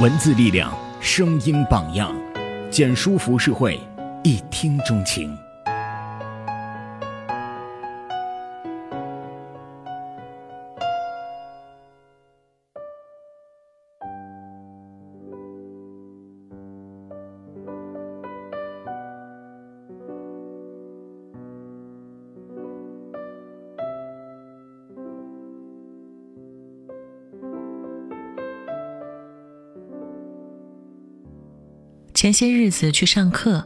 文字力量，声音榜样，简书服饰会，一听钟情。前些日子去上课，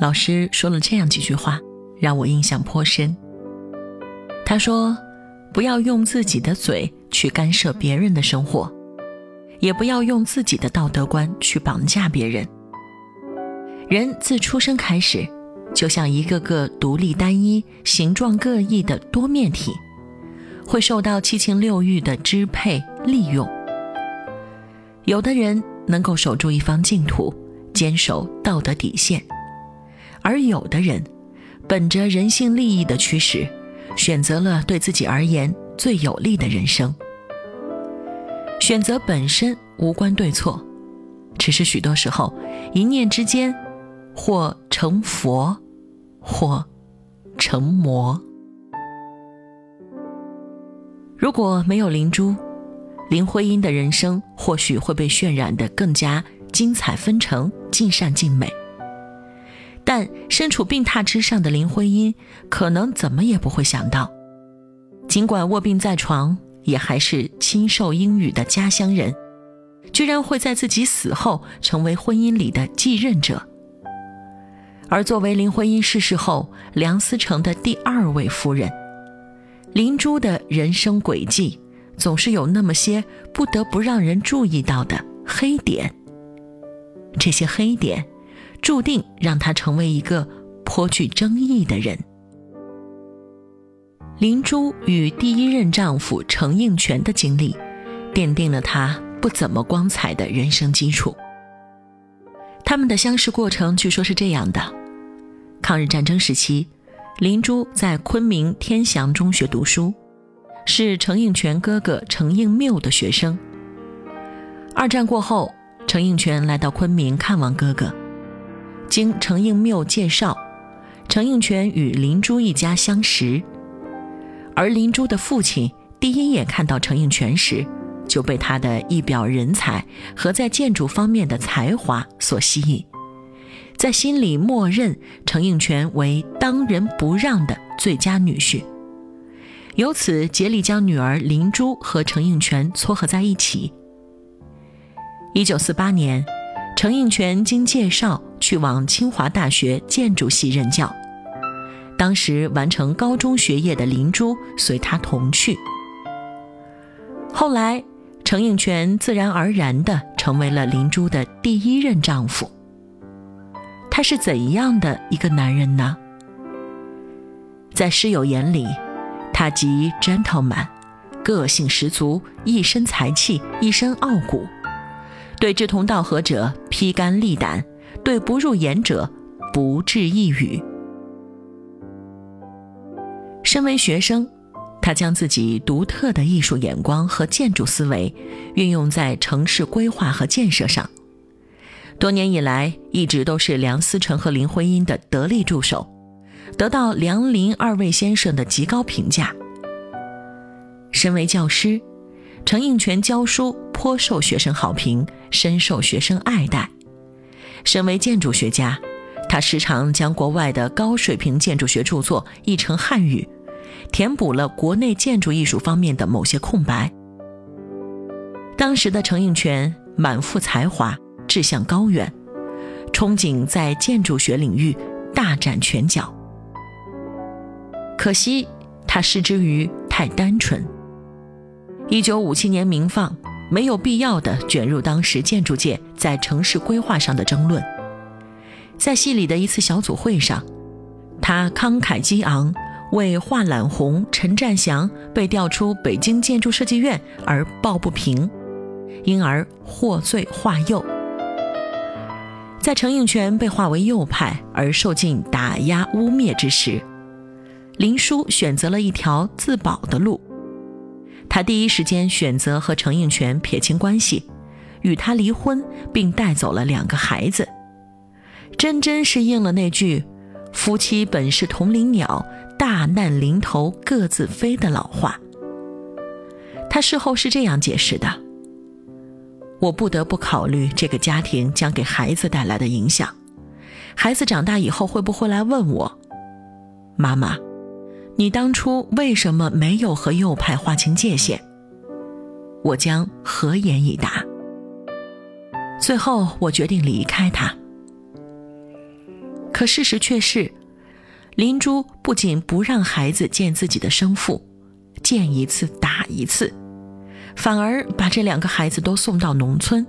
老师说了这样几句话，让我印象颇深。他说：“不要用自己的嘴去干涉别人的生活，也不要用自己的道德观去绑架别人。人自出生开始，就像一个个独立单一、形状各异的多面体，会受到七情六欲的支配利用。有的人能够守住一方净土。”坚守道德底线，而有的人本着人性利益的驱使，选择了对自己而言最有利的人生。选择本身无关对错，只是许多时候一念之间，或成佛，或成魔。如果没有灵珠，林徽因的人生或许会被渲染得更加。精彩纷呈，尽善尽美。但身处病榻之上的林徽因，可能怎么也不会想到，尽管卧病在床，也还是亲受英语的家乡人，居然会在自己死后成为婚姻里的继任者。而作为林徽因逝世后梁思成的第二位夫人，林珠的人生轨迹，总是有那么些不得不让人注意到的黑点。这些黑点，注定让她成为一个颇具争议的人。林珠与第一任丈夫程应全的经历，奠定了她不怎么光彩的人生基础。他们的相识过程据说是这样的：抗日战争时期，林珠在昆明天祥中学读书，是程应全哥哥程应缪的学生。二战过后。程应全来到昆明看望哥哥，经程应缪介绍，程应全与林珠一家相识。而林珠的父亲第一眼看到程应全时，就被他的一表人才和在建筑方面的才华所吸引，在心里默认程应全为当仁不让的最佳女婿，由此竭力将女儿林珠和程应全撮合在一起。一九四八年，程应泉经介绍去往清华大学建筑系任教。当时完成高中学业的林珠随他同去。后来，程应泉自然而然地成为了林珠的第一任丈夫。他是怎样的一个男人呢？在师友眼里，他即 gentleman，个性十足，一身才气，一身傲骨。对志同道合者披肝沥胆，对不入眼者不置一语。身为学生，他将自己独特的艺术眼光和建筑思维运用在城市规划和建设上，多年以来一直都是梁思成和林徽因的得力助手，得到梁林二位先生的极高评价。身为教师。程应全教书颇受学生好评，深受学生爱戴。身为建筑学家，他时常将国外的高水平建筑学著作译成汉语，填补了国内建筑艺术方面的某些空白。当时的程应泉满腹才华，志向高远，憧憬在建筑学领域大展拳脚。可惜他失之于太单纯。一九五七年鸣放，没有必要的卷入当时建筑界在城市规划上的争论。在戏里的一次小组会上，他慷慨激昂，为画懒红陈占祥被调出北京建筑设计院而抱不平，因而获罪化右。在程应全被划为右派而受尽打压污蔑之时，林殊选择了一条自保的路。他第一时间选择和程应全撇清关系，与他离婚，并带走了两个孩子，真真是应了那句“夫妻本是同林鸟，大难临头各自飞”的老话。他事后是这样解释的：“我不得不考虑这个家庭将给孩子带来的影响。孩子长大以后会不会来问我，妈妈，你当初为什么没有和右派划清界限？我将何言以答？”最后，我决定离开他。可事实却是，林珠不仅不让孩子见自己的生父，见一次打一次，反而把这两个孩子都送到农村，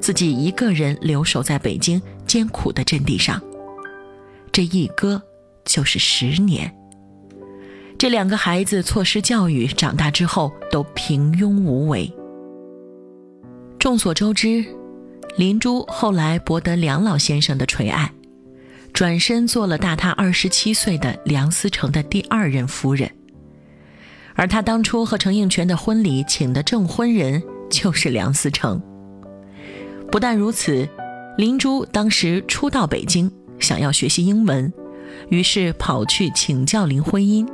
自己一个人留守在北京艰苦的阵地上。这一搁就是十年。这两个孩子错失教育，长大之后都平庸无为。众所周知。林珠后来博得梁老先生的垂爱，转身做了大他二十七岁的梁思成的第二任夫人。而他当初和程应泉的婚礼请的证婚人就是梁思成。不但如此，林珠当时初到北京，想要学习英文，于是跑去请教林徽因。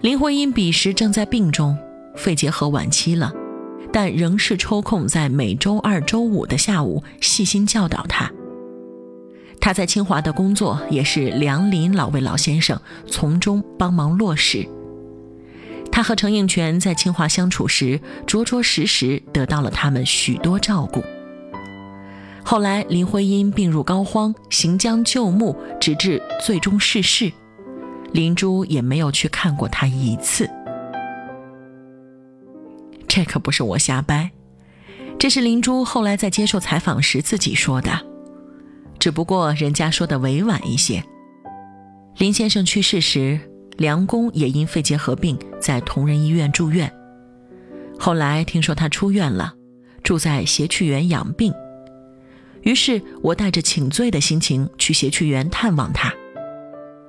林徽因彼时正在病中，肺结核晚期了。但仍是抽空在每周二、周五的下午细心教导他。他在清华的工作也是梁林老位老先生从中帮忙落实。他和程应泉在清华相处时，着着实实得到了他们许多照顾。后来林徽因病入膏肓，行将就木，直至最终逝世，林珠也没有去看过他一次。这可不是我瞎掰，这是林珠后来在接受采访时自己说的，只不过人家说的委婉一些。林先生去世时，梁公也因肺结核病在同仁医院住院，后来听说他出院了，住在协趣园养病，于是我带着请罪的心情去协趣园探望他，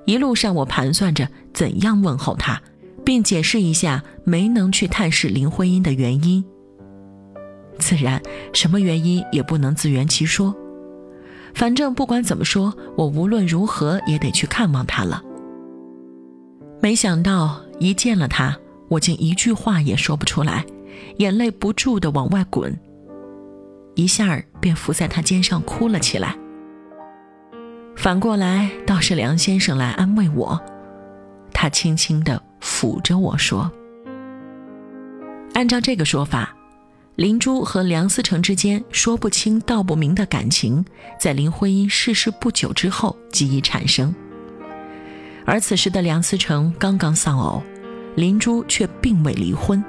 一路上我盘算着怎样问候他。并解释一下没能去探视林徽因的原因。自然，什么原因也不能自圆其说。反正不管怎么说，我无论如何也得去看望她了。没想到一见了他，我竟一句话也说不出来，眼泪不住的往外滚。一下儿便伏在他肩上哭了起来。反过来倒是梁先生来安慰我，他轻轻的。抚着我说：“按照这个说法，林珠和梁思成之间说不清道不明的感情，在林徽因逝世不久之后即已产生。而此时的梁思成刚刚丧偶，林珠却并未离婚，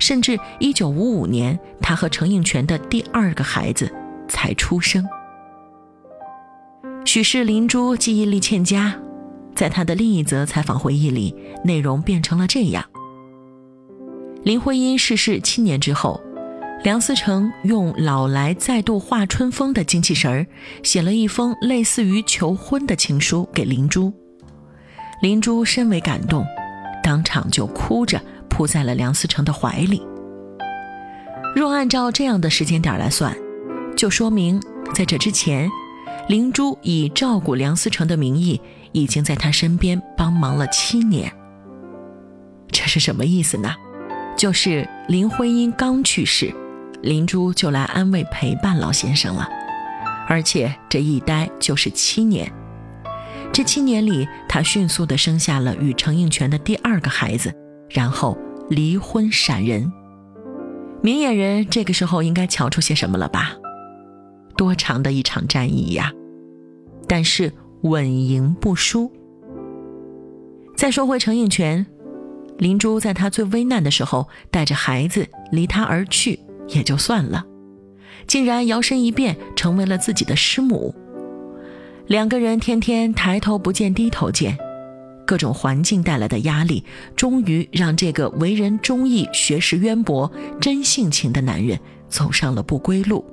甚至1955年，他和程应泉的第二个孩子才出生。许是林珠记忆力欠佳。”在他的另一则采访回忆里，内容变成了这样：林徽因逝世七年之后，梁思成用老来再度化春风的精气神儿，写了一封类似于求婚的情书给林珠。林珠深为感动，当场就哭着扑在了梁思成的怀里。若按照这样的时间点来算，就说明在这之前，林珠以照顾梁思成的名义。已经在他身边帮忙了七年，这是什么意思呢？就是林徽因刚去世，林珠就来安慰陪伴老先生了，而且这一待就是七年。这七年里，他迅速地生下了与程应泉的第二个孩子，然后离婚闪人。明眼人这个时候应该瞧出些什么了吧？多长的一场战役呀！但是。稳赢不输。再说回程应泉，林珠在他最危难的时候带着孩子离他而去也就算了，竟然摇身一变成为了自己的师母。两个人天天抬头不见低头见，各种环境带来的压力，终于让这个为人忠义、学识渊博、真性情的男人走上了不归路。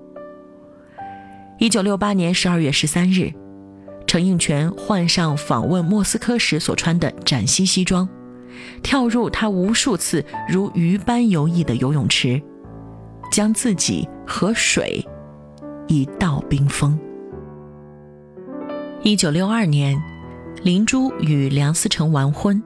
一九六八年十二月十三日。程应泉换上访问莫斯科时所穿的崭新西装，跳入他无数次如鱼般游弋的游泳池，将自己和水一道冰封。一九六二年，林珠与梁思成完婚。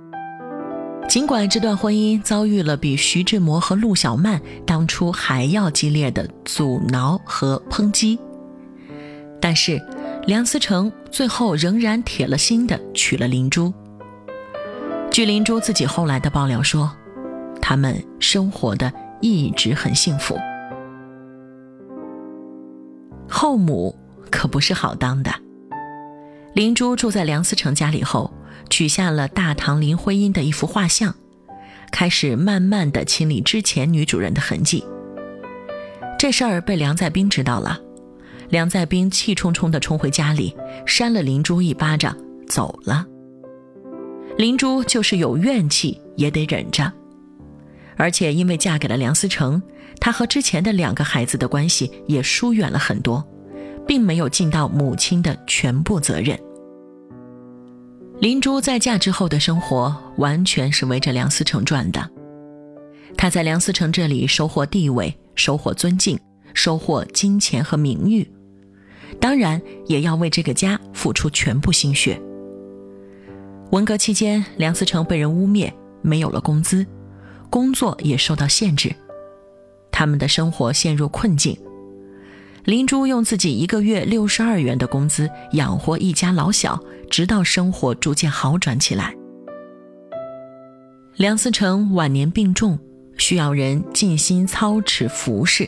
尽管这段婚姻遭遇了比徐志摩和陆小曼当初还要激烈的阻挠和抨击，但是梁思成最后仍然铁了心的娶了林珠。据林珠自己后来的爆料说，他们生活的一直很幸福。后母可不是好当的，林珠住在梁思成家里后。取下了大唐林徽因的一幅画像，开始慢慢的清理之前女主人的痕迹。这事儿被梁再冰知道了，梁在冰气冲冲地冲回家里，扇了林珠一巴掌，走了。林珠就是有怨气也得忍着，而且因为嫁给了梁思成，她和之前的两个孩子的关系也疏远了很多，并没有尽到母亲的全部责任。林珠在嫁之后的生活完全是围着梁思成转的，她在梁思成这里收获地位、收获尊敬、收获金钱和名誉，当然也要为这个家付出全部心血。文革期间，梁思成被人污蔑，没有了工资，工作也受到限制，他们的生活陷入困境。林珠用自己一个月六十二元的工资养活一家老小，直到生活逐渐好转起来。梁思成晚年病重，需要人尽心操持服侍，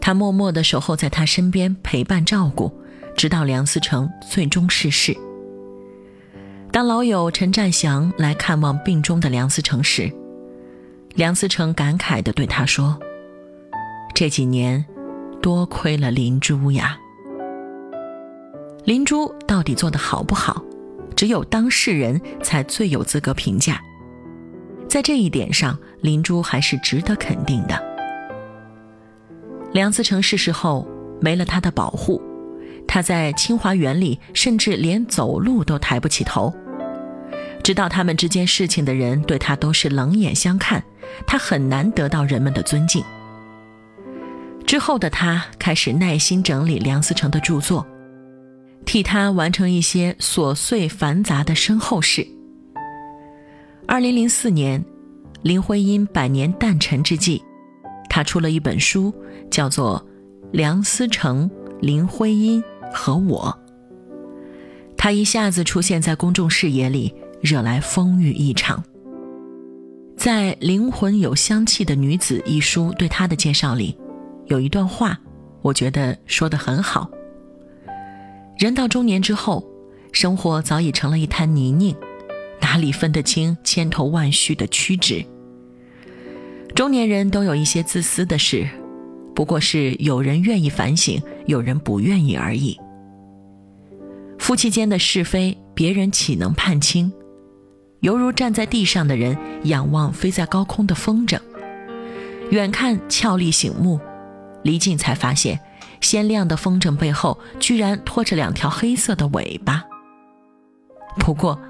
他默默地守候在他身边陪伴照顾，直到梁思成最终逝世。当老友陈占祥来看望病中的梁思成时，梁思成感慨地对他说：“这几年。”多亏了林珠呀！林珠到底做得好不好，只有当事人才最有资格评价。在这一点上，林珠还是值得肯定的。梁思成逝世后，没了他的保护，他在清华园里甚至连走路都抬不起头。知道他们之间事情的人对他都是冷眼相看，他很难得到人们的尊敬。之后的他开始耐心整理梁思成的著作，替他完成一些琐碎繁杂的身后事。二零零四年，林徽因百年诞辰之际，他出了一本书，叫做《梁思成、林徽因和我》。他一下子出现在公众视野里，惹来风雨一场。在《灵魂有香气的女子》一书对他的介绍里。有一段话，我觉得说的很好。人到中年之后，生活早已成了一滩泥泞，哪里分得清千头万绪的曲直？中年人都有一些自私的事，不过是有人愿意反省，有人不愿意而已。夫妻间的是非，别人岂能判清？犹如站在地上的人仰望飞在高空的风筝，远看俏丽醒目。离近才发现，鲜亮的风筝背后居然拖着两条黑色的尾巴。不过，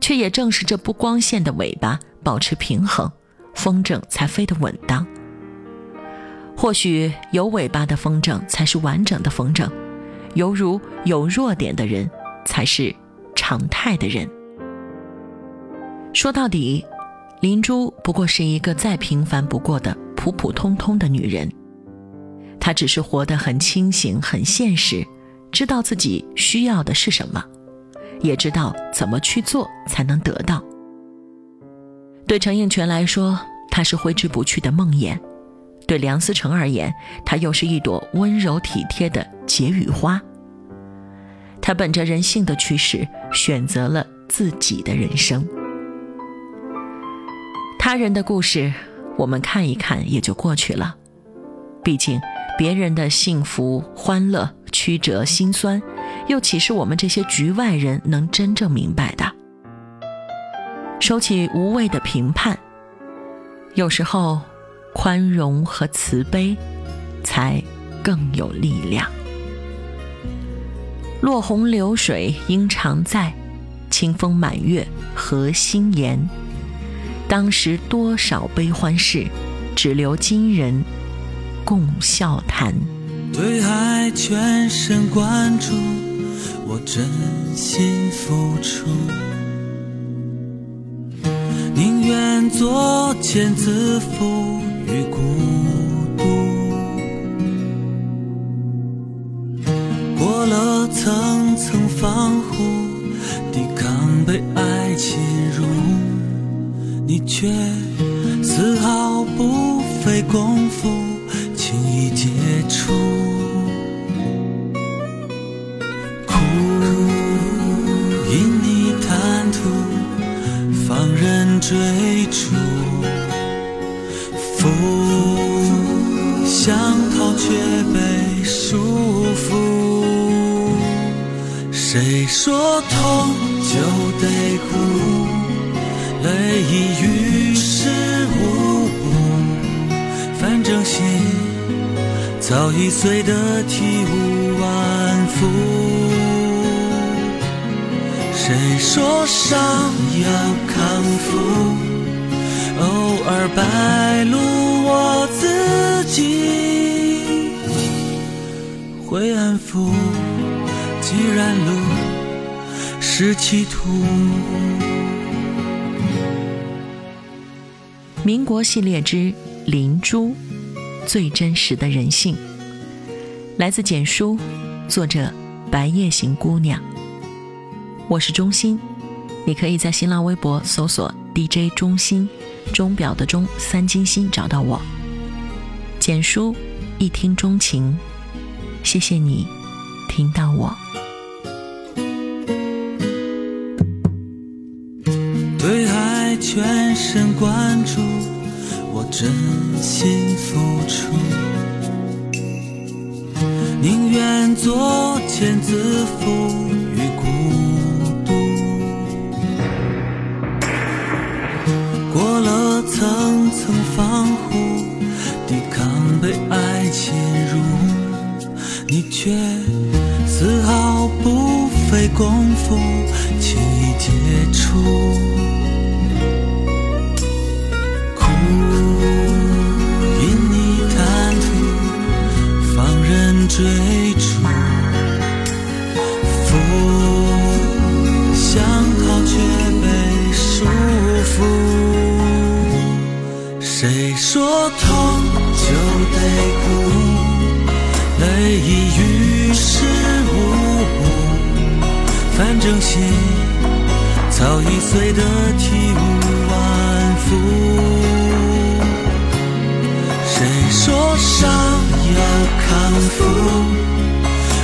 却也正是这不光线的尾巴保持平衡，风筝才飞得稳当。或许有尾巴的风筝才是完整的风筝，犹如有弱点的人才是常态的人。说到底，林珠不过是一个再平凡不过的普普通通的女人。她只是活得很清醒、很现实，知道自己需要的是什么，也知道怎么去做才能得到。对程应泉来说，他是挥之不去的梦魇；对梁思成而言，他又是一朵温柔体贴的解语花。他本着人性的趋势，选择了自己的人生。他人的故事，我们看一看也就过去了，毕竟。别人的幸福、欢乐、曲折、心酸，又岂是我们这些局外人能真正明白的？收起无谓的评判，有时候，宽容和慈悲，才更有力量。落红流水应常在，清风满月何心言？当时多少悲欢事，只留今人。共笑谈。对爱全神贯注，我真心付出，宁愿作茧自缚于孤独。过了层层防护，抵抗被爱侵入，你却丝毫不费功夫，碎得体无完肤。谁说伤要康复？偶尔败露我自己，会安抚。既然路是歧途。民国系列之《灵珠》，最真实的人性，来自简书，作者白夜行姑娘。我是钟心，你可以在新浪微博搜索 DJ 钟心，钟表的钟，三金星找到我。简书，一听钟情，谢谢你听到我。对爱全神贯注，我真心付出，宁愿作茧自缚于孤独。过了层层防护，抵抗被爱侵入，你却丝毫不费功夫，轻易解除。追逐，福想逃却被束缚。谁说痛就得哭？泪已于事无补，反正心早已碎得体无康复？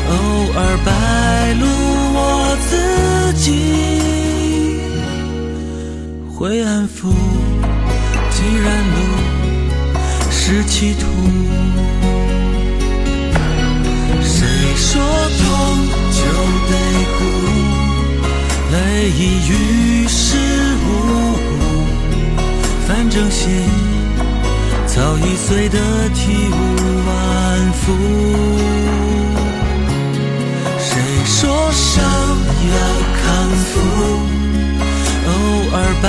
偶尔败露我自己，会安抚。既然路是歧途，谁说痛就得哭？泪已于事无补，反正心早已碎得体无完肤。谁说伤要康复？偶尔败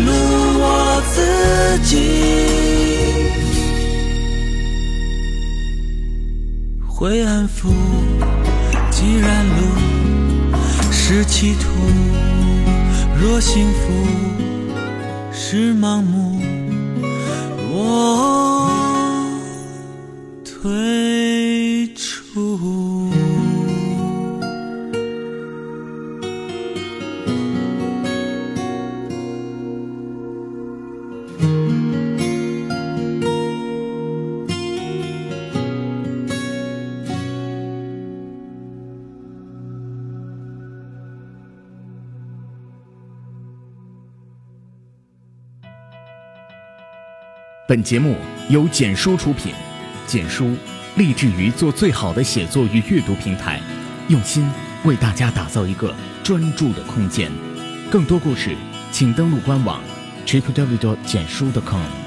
露我自己，会安抚。既然路是歧途，若幸福是盲目，退出。本节目由简书出品，简书立志于做最好的写作与阅读平台，用心为大家打造一个专注的空间。更多故事，请登录官网 tripw 简书 .com。